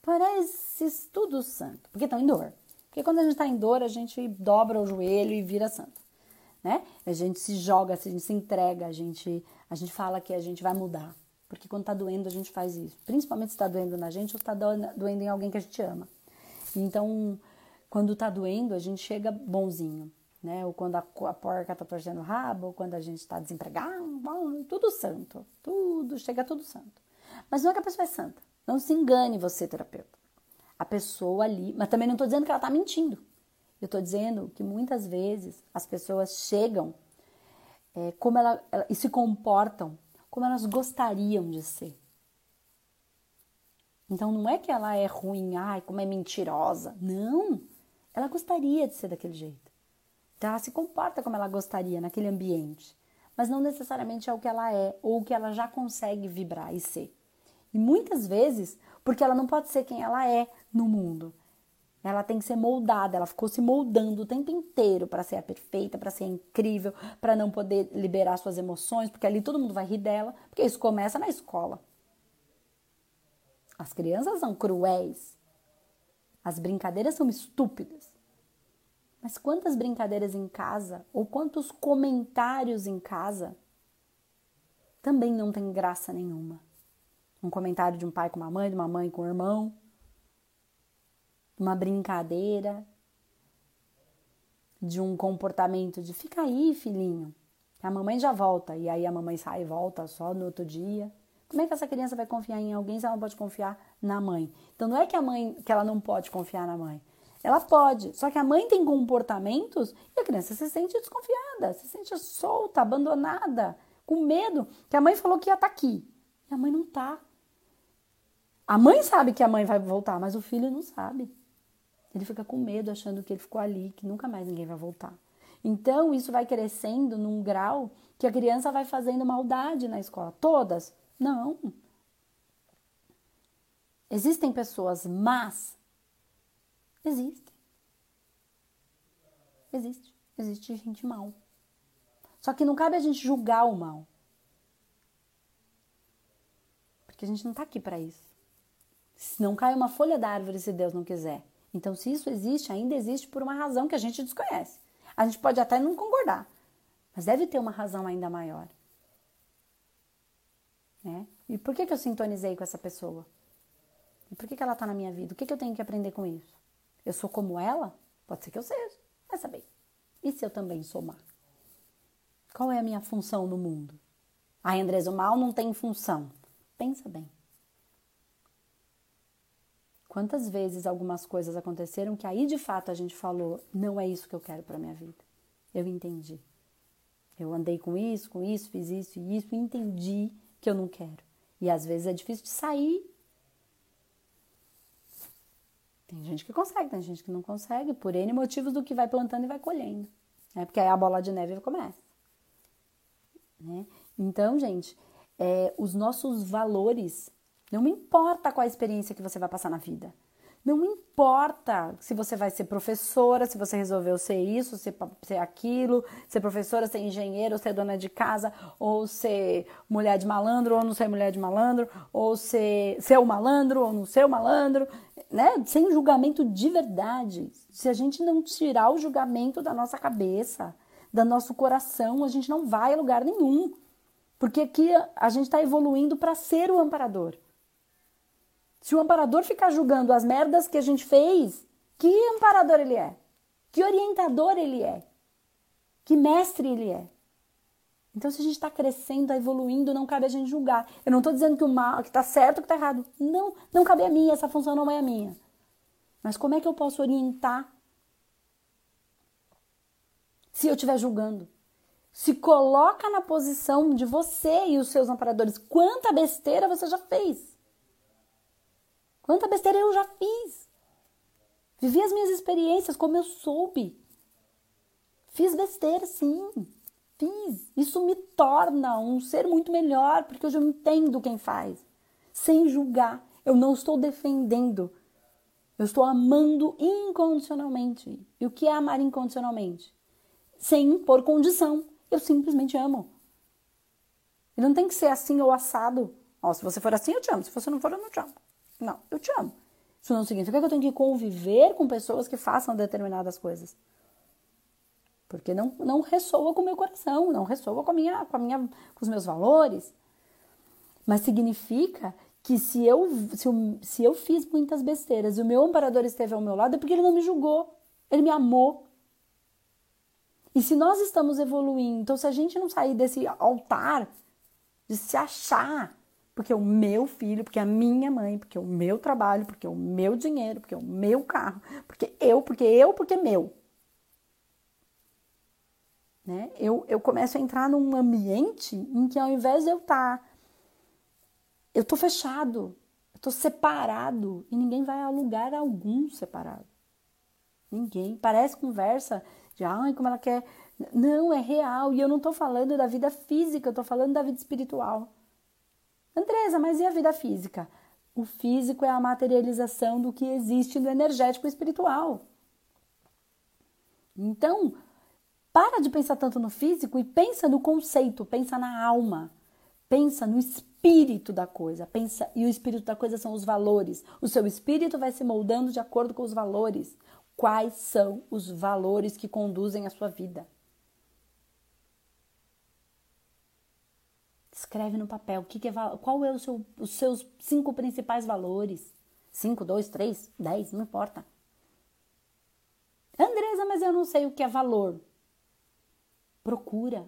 S1: Parece tudo santo, porque estão em dor. Porque quando a gente está em dor, a gente dobra o joelho e vira santo. Né? A gente se joga, a gente se entrega, a gente, a gente fala que a gente vai mudar. Porque quando tá doendo, a gente faz isso. Principalmente se tá doendo na gente ou tá doendo em alguém que a gente ama. Então, quando tá doendo, a gente chega bonzinho, né? Ou quando a, a porca tá torcendo o rabo, ou quando a gente tá desempregado, tudo santo. Tudo, chega tudo santo. Mas não é que a pessoa é santa. Não se engane você, terapeuta. A pessoa ali, mas também não tô dizendo que ela tá mentindo. Eu tô dizendo que muitas vezes as pessoas chegam é, como ela, ela, e se comportam como elas gostariam de ser. Então não é que ela é ruim, ai, como é mentirosa. Não. Ela gostaria de ser daquele jeito. Então ela se comporta como ela gostaria naquele ambiente, mas não necessariamente é o que ela é ou o que ela já consegue vibrar e ser. E muitas vezes, porque ela não pode ser quem ela é no mundo. Ela tem que ser moldada, ela ficou se moldando o tempo inteiro para ser a perfeita, para ser incrível, para não poder liberar suas emoções, porque ali todo mundo vai rir dela, porque isso começa na escola. As crianças são cruéis. As brincadeiras são estúpidas. Mas quantas brincadeiras em casa ou quantos comentários em casa também não tem graça nenhuma. Um comentário de um pai com uma mãe, de uma mãe com um irmão, uma brincadeira, de um comportamento de fica aí, filhinho, a mamãe já volta, e aí a mamãe sai e volta só no outro dia. Como é que essa criança vai confiar em alguém se ela não pode confiar na mãe? Então não é que a mãe que ela não pode confiar na mãe. Ela pode, só que a mãe tem comportamentos e a criança se sente desconfiada, se sente solta, abandonada, com medo, que a mãe falou que ia estar tá aqui. E a mãe não tá. A mãe sabe que a mãe vai voltar, mas o filho não sabe. Ele fica com medo, achando que ele ficou ali, que nunca mais ninguém vai voltar. Então, isso vai crescendo num grau que a criança vai fazendo maldade na escola. Todas? Não. Existem pessoas más? Existem. Existe. Existe gente mal. Só que não cabe a gente julgar o mal. Porque a gente não está aqui para isso. Se não cai uma folha da árvore se Deus não quiser. Então, se isso existe, ainda existe por uma razão que a gente desconhece. A gente pode até não concordar, mas deve ter uma razão ainda maior. Né? E por que, que eu sintonizei com essa pessoa? E por que, que ela está na minha vida? O que, que eu tenho que aprender com isso? Eu sou como ela? Pode ser que eu seja. Vai saber. E se eu também sou má? Qual é a minha função no mundo? A Andresa, o mal não tem função. Pensa bem. Quantas vezes algumas coisas aconteceram que aí de fato a gente falou: não é isso que eu quero para minha vida. Eu entendi. Eu andei com isso, com isso, fiz isso e isso, entendi que eu não quero. E às vezes é difícil de sair. Tem gente que consegue, tem gente que não consegue, por N motivos do que vai plantando e vai colhendo. Né? Porque aí a bola de neve começa. Né? Então, gente, é, os nossos valores, não importa qual a experiência que você vai passar na vida. Não importa se você vai ser professora, se você resolveu ser isso, ser, ser aquilo, ser professora, ser engenheiro, ser dona de casa, ou ser mulher de malandro, ou não ser mulher de malandro, ou ser, ser o malandro, ou não ser o malandro, né? Sem julgamento de verdade. Se a gente não tirar o julgamento da nossa cabeça, do nosso coração, a gente não vai a lugar nenhum. Porque aqui a gente está evoluindo para ser o amparador. Se o amparador ficar julgando as merdas que a gente fez, que amparador ele é? Que orientador ele é? Que mestre ele é? Então, se a gente está crescendo, está evoluindo, não cabe a gente julgar. Eu não estou dizendo que o mal, que está certo, que está errado. Não, não cabe a mim, essa função não é a minha. Mas como é que eu posso orientar se eu estiver julgando? Se coloca na posição de você e os seus amparadores. Quanta besteira você já fez? Quanta besteira eu já fiz. Vivi as minhas experiências como eu soube. Fiz besteira, sim. Fiz. Isso me torna um ser muito melhor, porque hoje eu entendo quem faz. Sem julgar. Eu não estou defendendo. Eu estou amando incondicionalmente. E o que é amar incondicionalmente? Sem impor condição. Eu simplesmente amo. Ele não tem que ser assim ou assado. Ó, se você for assim, eu te amo. Se você não for, eu não te amo. Não, eu te amo. Isso não significa que eu tenho que conviver com pessoas que façam determinadas coisas. Porque não, não ressoa com o meu coração, não ressoa com, a minha, com, a minha, com os meus valores. Mas significa que se eu, se, eu, se eu fiz muitas besteiras e o meu amparador esteve ao meu lado, é porque ele não me julgou, ele me amou. E se nós estamos evoluindo, então se a gente não sair desse altar de se achar porque o meu filho, porque a minha mãe, porque o meu trabalho, porque o meu dinheiro, porque o meu carro, porque eu, porque eu, porque meu. Né? Eu, eu começo a entrar num ambiente em que ao invés de eu estar, tá, eu estou fechado, eu estou separado e ninguém vai a lugar algum separado. Ninguém. Parece conversa de, ai, como ela quer. Não, é real. E eu não estou falando da vida física, eu estou falando da vida espiritual. Andresa, mas e a vida física? O físico é a materialização do que existe no energético espiritual. Então, para de pensar tanto no físico e pensa no conceito, pensa na alma, pensa no espírito da coisa, pensa e o espírito da coisa são os valores. O seu espírito vai se moldando de acordo com os valores. Quais são os valores que conduzem a sua vida? Escreve no papel o que, que é, qual é o seu, os seus cinco principais valores. Cinco, dois, três, dez, não importa. Andresa, mas eu não sei o que é valor. Procura,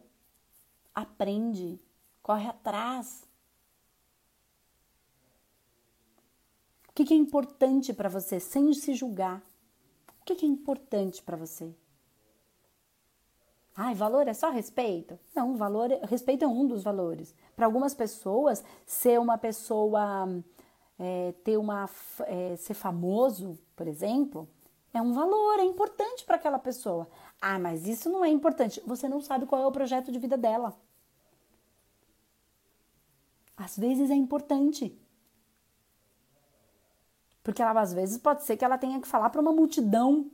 S1: aprende, corre atrás. O que, que é importante para você, sem se julgar? O que, que é importante para você? Ai, valor é só respeito? Não, valor, é, respeito é um dos valores. Para algumas pessoas, ser uma pessoa, é, ter uma, é, ser famoso, por exemplo, é um valor, é importante para aquela pessoa. Ah, mas isso não é importante. Você não sabe qual é o projeto de vida dela. Às vezes é importante. Porque ela, às vezes pode ser que ela tenha que falar para uma multidão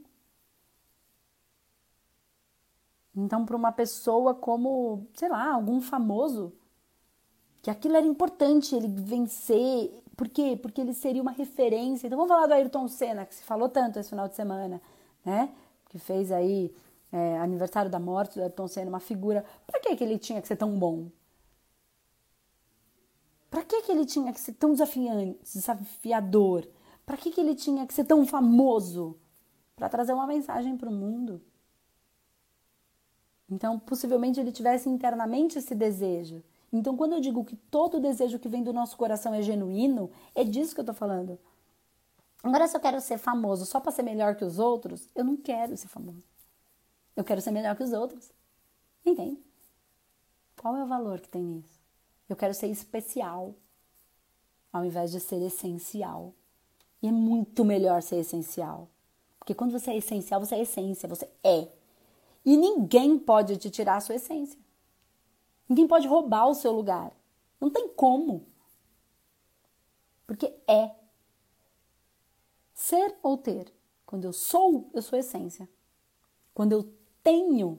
S1: Então, para uma pessoa como, sei lá, algum famoso, que aquilo era importante ele vencer. Por quê? Porque ele seria uma referência. Então, vamos falar do Ayrton Senna, que se falou tanto esse final de semana, né? Que fez aí é, aniversário da morte do Ayrton Senna, uma figura. Para que, que ele tinha que ser tão bom? Para que, que ele tinha que ser tão desafiante, desafiador? Para que, que ele tinha que ser tão famoso? Para trazer uma mensagem para o mundo. Então, possivelmente ele tivesse internamente esse desejo. Então, quando eu digo que todo desejo que vem do nosso coração é genuíno, é disso que eu estou falando. Agora, se eu quero ser famoso só para ser melhor que os outros, eu não quero ser famoso. Eu quero ser melhor que os outros. Entende? Qual é o valor que tem nisso? Eu quero ser especial, ao invés de ser essencial. E é muito melhor ser essencial. Porque quando você é essencial, você é essência, você é. E ninguém pode te tirar a sua essência. Ninguém pode roubar o seu lugar. Não tem como. Porque é. Ser ou ter. Quando eu sou, eu sou essência. Quando eu tenho,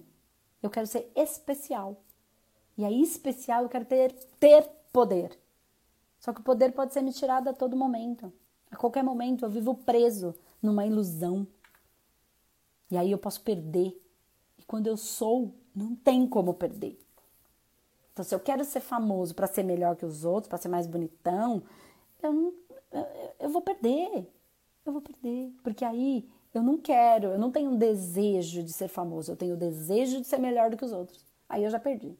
S1: eu quero ser especial. E aí, especial, eu quero ter, ter poder. Só que o poder pode ser me tirado a todo momento. A qualquer momento eu vivo preso numa ilusão. E aí eu posso perder. E quando eu sou, não tem como perder. Então, se eu quero ser famoso para ser melhor que os outros, para ser mais bonitão, eu, não, eu, eu vou perder. Eu vou perder. Porque aí eu não quero, eu não tenho um desejo de ser famoso, eu tenho o desejo de ser melhor do que os outros. Aí eu já perdi.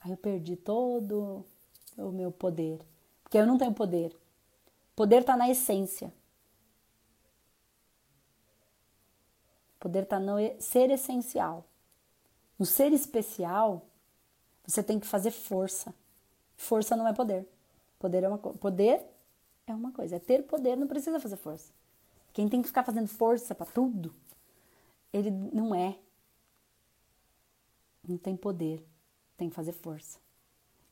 S1: Aí eu perdi todo o meu poder. Porque eu não tenho poder. Poder está na essência. Poder está no ser essencial. No ser especial, você tem que fazer força. Força não é poder. Poder é uma coisa. Poder é uma coisa. É ter poder, não precisa fazer força. Quem tem que ficar fazendo força para tudo, ele não é. Não tem poder. Tem que fazer força.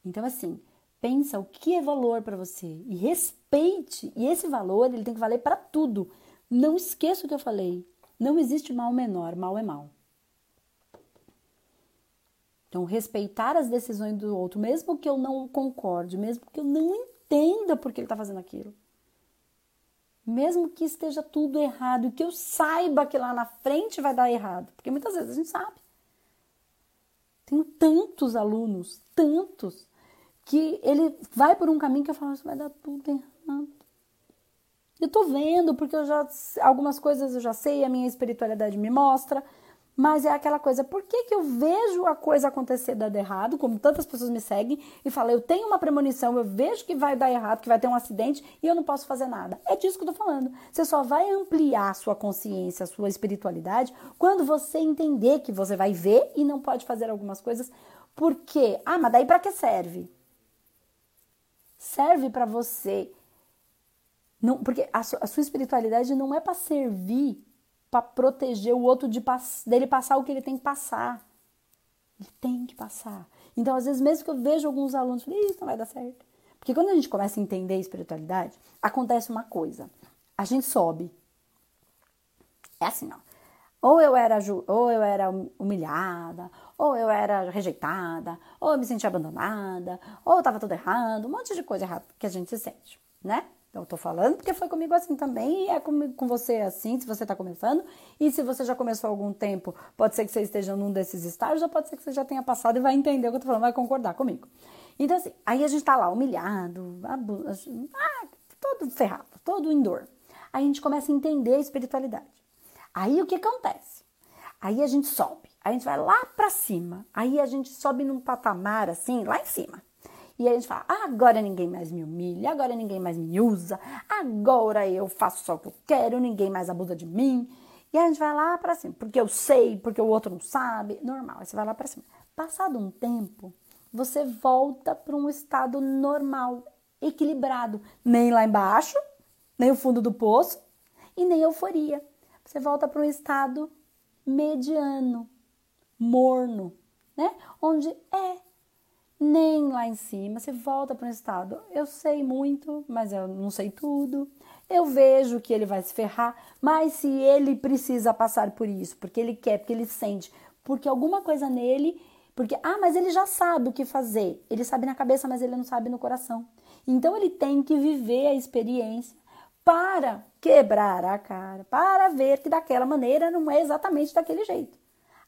S1: Então, assim, pensa o que é valor para você e respeite. E esse valor ele tem que valer para tudo. Não esqueça o que eu falei. Não existe mal menor, mal é mal. Então, respeitar as decisões do outro, mesmo que eu não concorde, mesmo que eu não entenda por que ele está fazendo aquilo. Mesmo que esteja tudo errado e que eu saiba que lá na frente vai dar errado, porque muitas vezes a gente sabe. Tenho tantos alunos, tantos, que ele vai por um caminho que eu falo, isso vai dar tudo errado. Eu tô vendo, porque eu já algumas coisas eu já sei, a minha espiritualidade me mostra, mas é aquela coisa, por que, que eu vejo a coisa acontecer dando errado, como tantas pessoas me seguem e falam, eu tenho uma premonição, eu vejo que vai dar errado, que vai ter um acidente e eu não posso fazer nada. É disso que eu tô falando. Você só vai ampliar a sua consciência, a sua espiritualidade, quando você entender que você vai ver e não pode fazer algumas coisas. Por quê? Ah, mas daí para que serve? serve para você. Não, porque a sua, a sua espiritualidade não é para servir, para proteger o outro de dele passar o que ele tem que passar. Ele tem que passar. Então, às vezes, mesmo que eu vejo alguns alunos, falei, isso não vai dar certo. Porque quando a gente começa a entender a espiritualidade, acontece uma coisa. A gente sobe. É assim, ó. Ou eu era, ou eu era humilhada, ou eu era rejeitada, ou eu me sentia abandonada, ou estava tudo errado, um monte de coisa errada que a gente se sente, né? Então, eu tô falando porque foi comigo assim também, e é com, com você assim, se você está começando, e se você já começou há algum tempo, pode ser que você esteja num desses estágios, ou pode ser que você já tenha passado e vai entender o que eu tô falando, vai concordar comigo. Então, assim, aí a gente tá lá humilhado, ah, todo ferrado, todo em dor. Aí a gente começa a entender a espiritualidade. Aí o que acontece? Aí a gente sobe, a gente vai lá para cima, aí a gente sobe num patamar assim, lá em cima. E aí a gente fala: agora ninguém mais me humilha, agora ninguém mais me usa, agora eu faço só o que eu quero, ninguém mais abusa de mim. E aí a gente vai lá para cima, porque eu sei, porque o outro não sabe, normal. Aí você vai lá para cima. Passado um tempo, você volta para um estado normal, equilibrado, nem lá embaixo, nem o fundo do poço e nem euforia você volta para um estado mediano, morno, né? Onde é nem lá em cima, você volta para um estado. Eu sei muito, mas eu não sei tudo. Eu vejo que ele vai se ferrar, mas se ele precisa passar por isso, porque ele quer, porque ele sente, porque alguma coisa nele, porque ah, mas ele já sabe o que fazer. Ele sabe na cabeça, mas ele não sabe no coração. Então ele tem que viver a experiência para quebrar a cara, para ver que daquela maneira não é exatamente daquele jeito.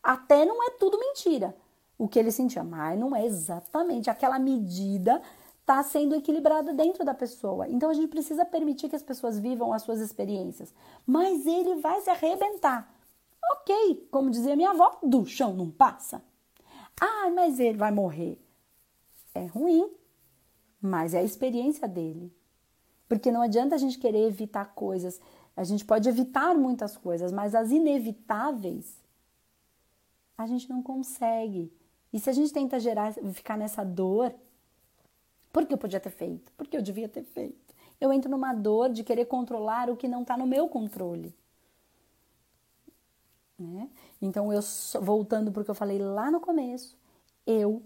S1: Até não é tudo mentira o que ele sentia, mas não é exatamente aquela medida está sendo equilibrada dentro da pessoa. Então a gente precisa permitir que as pessoas vivam as suas experiências, mas ele vai se arrebentar. Ok, como dizia minha avó, do chão não passa. Ah, mas ele vai morrer. É ruim, mas é a experiência dele. Porque não adianta a gente querer evitar coisas. A gente pode evitar muitas coisas, mas as inevitáveis a gente não consegue. E se a gente tenta gerar, ficar nessa dor, porque eu podia ter feito, porque eu devia ter feito, eu entro numa dor de querer controlar o que não está no meu controle. Né? Então, eu voltando porque eu falei lá no começo, eu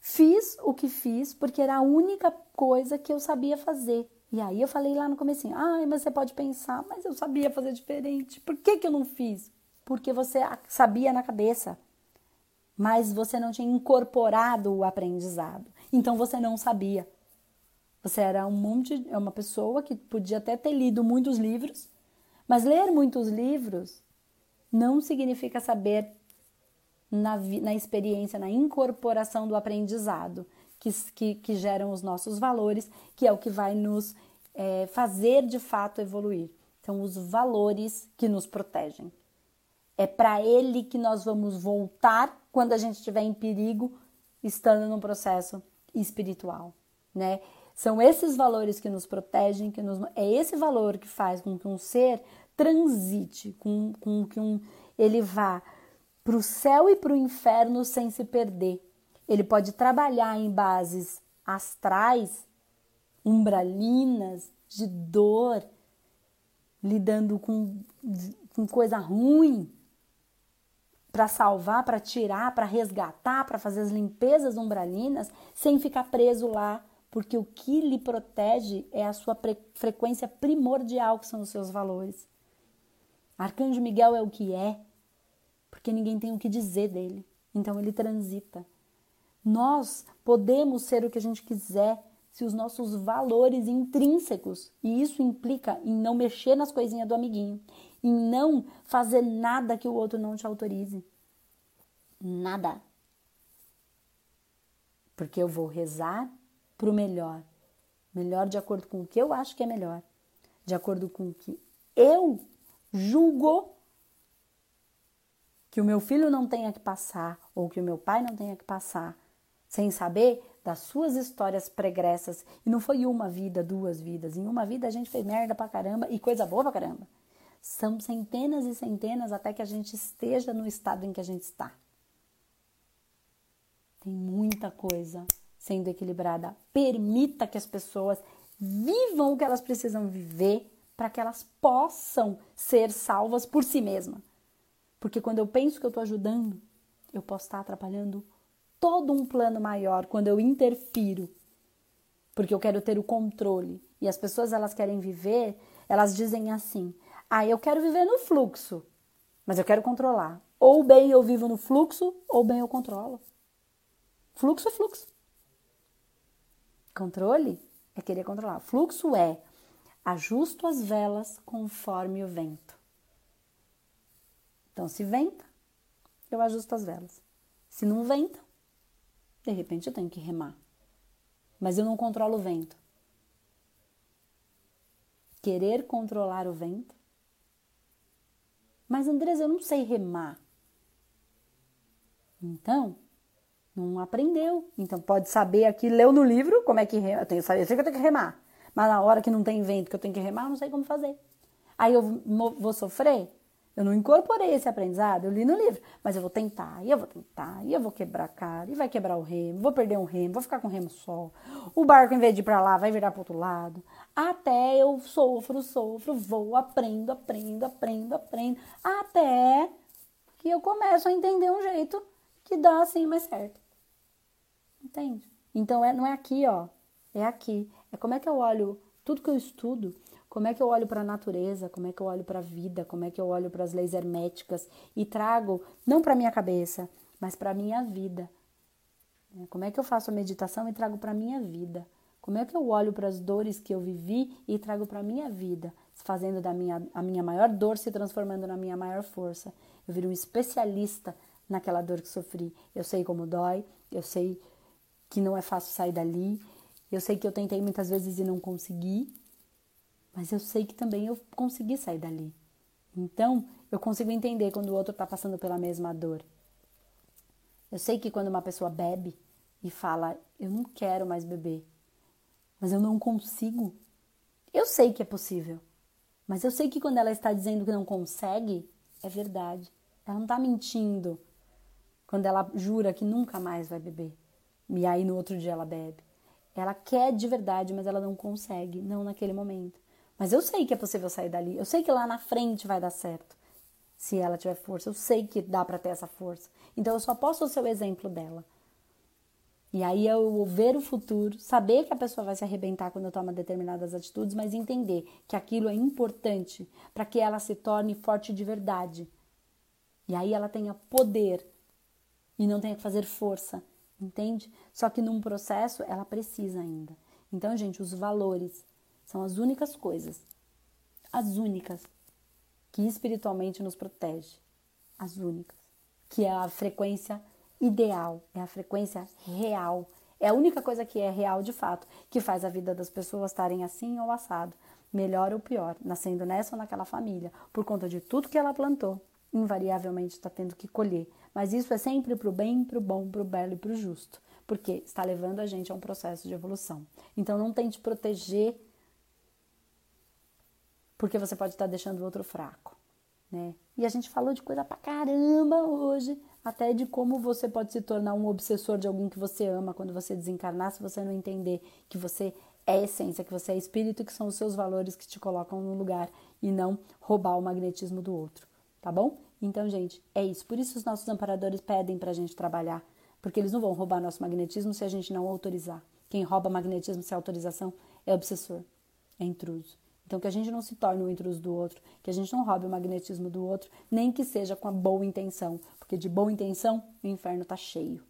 S1: fiz o que fiz porque era a única coisa que eu sabia fazer. E aí eu falei lá no começo, ah, mas você pode pensar, mas eu sabia fazer diferente. Por que, que eu não fiz? Porque você sabia na cabeça, mas você não tinha incorporado o aprendizado. Então você não sabia. Você era um monte, uma pessoa que podia até ter lido muitos livros, mas ler muitos livros não significa saber na, na experiência, na incorporação do aprendizado que, que, que, geram os nossos valores, que é o que vai nos é, fazer de fato evoluir. São os valores que nos protegem. É para ele que nós vamos voltar quando a gente estiver em perigo, estando no processo espiritual, né? São esses valores que nos protegem, que nos, é esse valor que faz com que um ser transite, com, com que um, ele vá para o céu e para o inferno sem se perder. Ele pode trabalhar em bases astrais, umbralinas, de dor, lidando com, com coisa ruim, para salvar, para tirar, para resgatar, para fazer as limpezas umbralinas, sem ficar preso lá porque o que lhe protege é a sua frequência primordial, que são os seus valores. Arcanjo Miguel é o que é, porque ninguém tem o que dizer dele, então ele transita. Nós podemos ser o que a gente quiser se os nossos valores intrínsecos, e isso implica em não mexer nas coisinhas do amiguinho, em não fazer nada que o outro não te autorize. Nada. Porque eu vou rezar para o melhor. Melhor de acordo com o que eu acho que é melhor. De acordo com o que eu julgo que o meu filho não tenha que passar ou que o meu pai não tenha que passar, sem saber das suas histórias pregressas. E não foi uma vida, duas vidas. Em uma vida a gente fez merda pra caramba e coisa boa pra caramba. São centenas e centenas até que a gente esteja no estado em que a gente está. Tem muita coisa sendo equilibrada. Permita que as pessoas vivam o que elas precisam viver para que elas possam ser salvas por si mesmas. Porque quando eu penso que eu estou ajudando, eu posso estar atrapalhando todo um plano maior quando eu interfiro. Porque eu quero ter o controle. E as pessoas elas querem viver, elas dizem assim: "Ah, eu quero viver no fluxo, mas eu quero controlar. Ou bem eu vivo no fluxo, ou bem eu controlo. Fluxo é fluxo. Controle é querer controlar. Fluxo é ajusto as velas conforme o vento. Então, se venta, eu ajusto as velas. Se não venta, de repente eu tenho que remar. Mas eu não controlo o vento. Querer controlar o vento. Mas, Andresa, eu não sei remar. Então, não aprendeu. Então pode saber aqui, leu no livro como é que rema. Eu tenho eu sei que eu tenho que remar. Mas na hora que não tem vento, que eu tenho que remar, eu não sei como fazer. Aí eu vou sofrer? Eu não incorporei esse aprendizado, eu li no livro, mas eu vou tentar, e eu vou tentar, e eu vou quebrar a cara, e vai quebrar o remo, vou perder um remo, vou ficar com o remo só. O barco, em vez de ir para lá, vai virar para outro lado. Até eu sofro, sofro, vou, aprendo, aprendo, aprendo, aprendo, até que eu começo a entender um jeito que dá assim mais certo. Entende? Então é, não é aqui, ó. É aqui. É como é que eu olho tudo que eu estudo, como é que eu olho para a natureza, como é que eu olho para a vida, como é que eu olho para as leis herméticas e trago não para minha cabeça, mas para minha vida. É, como é que eu faço a meditação e trago para minha vida? Como é que eu olho para as dores que eu vivi e trago para minha vida, fazendo da minha a minha maior dor se transformando na minha maior força? Eu viro um especialista naquela dor que sofri. Eu sei como dói, eu sei que não é fácil sair dali. Eu sei que eu tentei muitas vezes e não consegui, mas eu sei que também eu consegui sair dali. Então, eu consigo entender quando o outro está passando pela mesma dor. Eu sei que quando uma pessoa bebe e fala, eu não quero mais beber, mas eu não consigo, eu sei que é possível. Mas eu sei que quando ela está dizendo que não consegue, é verdade. Ela não está mentindo. quando ela jura que nunca mais vai beber. E aí no outro dia ela bebe. Ela quer de verdade, mas ela não consegue, não naquele momento. Mas eu sei que é possível sair dali. Eu sei que lá na frente vai dar certo. Se ela tiver força, eu sei que dá para ter essa força. Então eu só posso ser o exemplo dela. E aí eu ver o futuro, saber que a pessoa vai se arrebentar quando toma determinadas atitudes, mas entender que aquilo é importante para que ela se torne forte de verdade. E aí ela tenha poder e não tenha que fazer força, entende? Só que num processo ela precisa ainda. Então, gente, os valores são as únicas coisas, as únicas que espiritualmente nos protege, as únicas, que é a frequência ideal, é a frequência real. É a única coisa que é real de fato, que faz a vida das pessoas estarem assim ou assado, melhor ou pior, nascendo nessa ou naquela família, por conta de tudo que ela plantou, invariavelmente está tendo que colher. Mas isso é sempre para o bem, para o bom, para o belo e para o justo, porque está levando a gente a um processo de evolução. Então não tente proteger, porque você pode estar deixando o outro fraco. Né? E a gente falou de coisa pra caramba hoje, até de como você pode se tornar um obsessor de alguém que você ama quando você desencarnar, se você não entender que você é essência, que você é espírito, que são os seus valores que te colocam no lugar e não roubar o magnetismo do outro tá bom? Então, gente, é isso. Por isso os nossos amparadores pedem pra gente trabalhar, porque eles não vão roubar nosso magnetismo se a gente não autorizar. Quem rouba magnetismo sem autorização é obsessor, é intruso. Então, que a gente não se torne o intruso do outro, que a gente não roube o magnetismo do outro, nem que seja com a boa intenção, porque de boa intenção o inferno tá cheio.